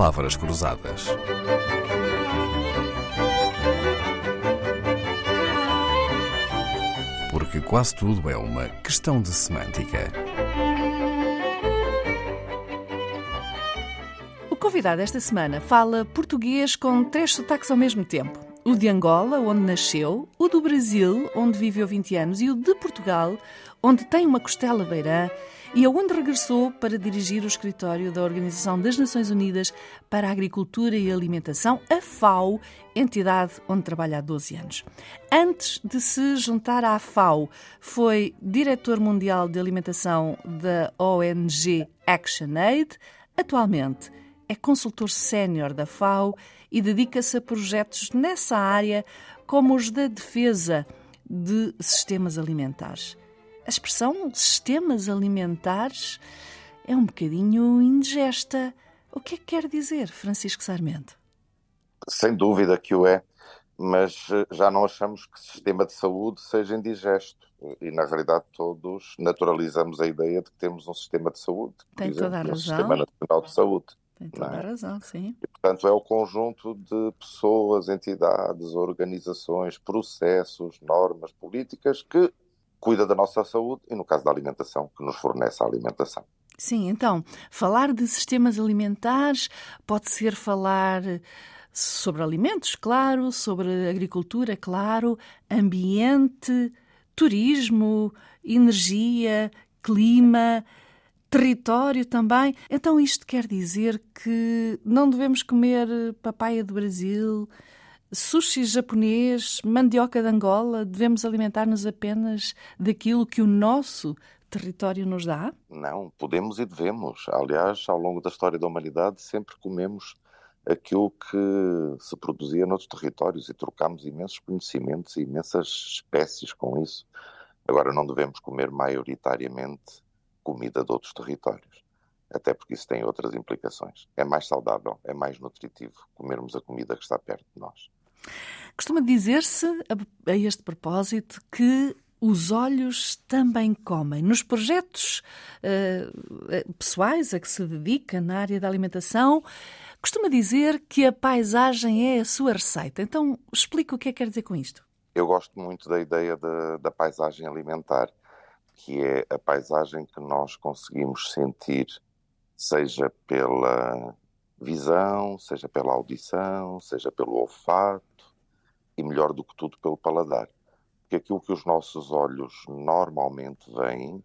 Palavras Cruzadas. Porque quase tudo é uma questão de semântica. O convidado esta semana fala português com três sotaques ao mesmo tempo. O de Angola, onde nasceu, o do Brasil, onde viveu 20 anos, e o de Portugal, onde tem uma costela beirã e aonde regressou para dirigir o escritório da Organização das Nações Unidas para a Agricultura e Alimentação, a FAO, entidade onde trabalha há 12 anos. Antes de se juntar à FAO, foi diretor mundial de alimentação da ONG ActionAid. Atualmente é consultor sénior da FAO e dedica-se a projetos nessa área, como os da defesa de sistemas alimentares. A expressão sistemas alimentares é um bocadinho indigesta. O que é que quer dizer, Francisco Sarmento? Sem dúvida que o é, mas eh, já não achamos que sistema de saúde seja indigesto. E, na realidade, todos naturalizamos a ideia de que temos um sistema de saúde. Tem exemplo, toda a razão. Um sistema nacional de saúde. Tem toda não a é? razão, sim. E, portanto, é o conjunto de pessoas, entidades, organizações, processos, normas, políticas que cuida da nossa saúde e, no caso da alimentação, que nos fornece a alimentação. Sim, então, falar de sistemas alimentares pode ser falar sobre alimentos, claro, sobre agricultura, claro, ambiente, turismo, energia, clima, território também. Então, isto quer dizer que não devemos comer papaya do Brasil, sushi japonês, mandioca de Angola, devemos alimentar-nos apenas daquilo que o nosso território nos dá? Não, podemos e devemos. Aliás, ao longo da história da humanidade, sempre comemos aquilo que se produzia noutros territórios e trocámos imensos conhecimentos e imensas espécies com isso. Agora, não devemos comer maioritariamente comida de outros territórios, até porque isso tem outras implicações. É mais saudável, é mais nutritivo comermos a comida que está perto de nós. Costuma dizer-se, a este propósito, que os olhos também comem. Nos projetos uh, pessoais a que se dedica na área da alimentação, costuma dizer que a paisagem é a sua receita. Então, explica o que é que quer dizer com isto. Eu gosto muito da ideia da, da paisagem alimentar, que é a paisagem que nós conseguimos sentir, seja pela visão, seja pela audição, seja pelo olfato e, melhor do que tudo, pelo paladar. Porque aquilo que os nossos olhos normalmente veem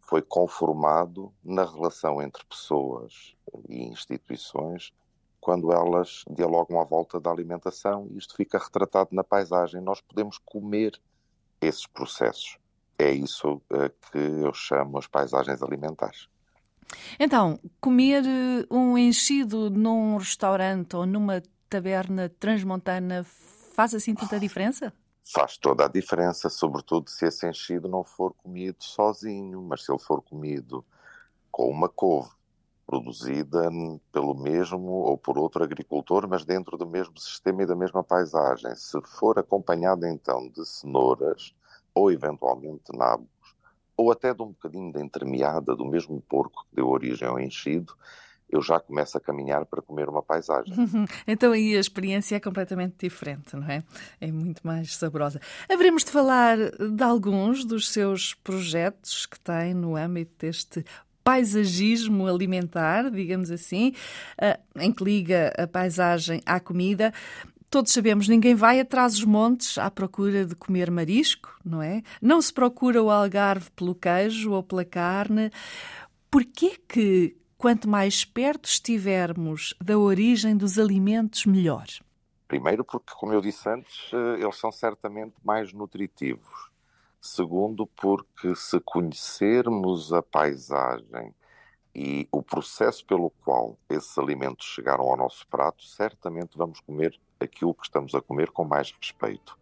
foi conformado na relação entre pessoas e instituições quando elas dialogam à volta da alimentação e isto fica retratado na paisagem. Nós podemos comer esses processos. É isso que eu chamo as paisagens alimentares. Então, comer um enchido num restaurante ou numa taberna transmontana faz assim tanta diferença? Faz toda a diferença, sobretudo se esse enchido não for comido sozinho, mas se ele for comido com uma couve produzida pelo mesmo ou por outro agricultor, mas dentro do mesmo sistema e da mesma paisagem. Se for acompanhado então de cenouras ou eventualmente nabos, ou até de um bocadinho da entremeada do mesmo porco que deu origem ao enchido, eu já começo a caminhar para comer uma paisagem. então aí a experiência é completamente diferente, não é? É muito mais saborosa. Haveremos de falar de alguns dos seus projetos que tem no âmbito deste paisagismo alimentar, digamos assim, em que liga a paisagem à comida. Todos sabemos, ninguém vai atrás dos montes à procura de comer marisco, não é? Não se procura o algarve pelo queijo ou pela carne. Porquê que quanto mais perto estivermos da origem dos alimentos, melhor? Primeiro, porque, como eu disse antes, eles são certamente mais nutritivos. Segundo, porque se conhecermos a paisagem e o processo pelo qual esses alimentos chegaram ao nosso prato, certamente vamos comer aquilo que estamos a comer com mais respeito.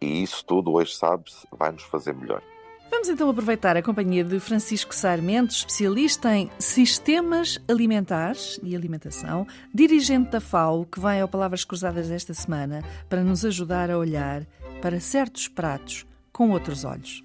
E isso tudo, hoje sabe-se, vai nos fazer melhor. Vamos então aproveitar a companhia de Francisco Sarmento, especialista em sistemas alimentares e alimentação, dirigente da FAO, que vem ao Palavras Cruzadas desta semana para nos ajudar a olhar para certos pratos com outros olhos.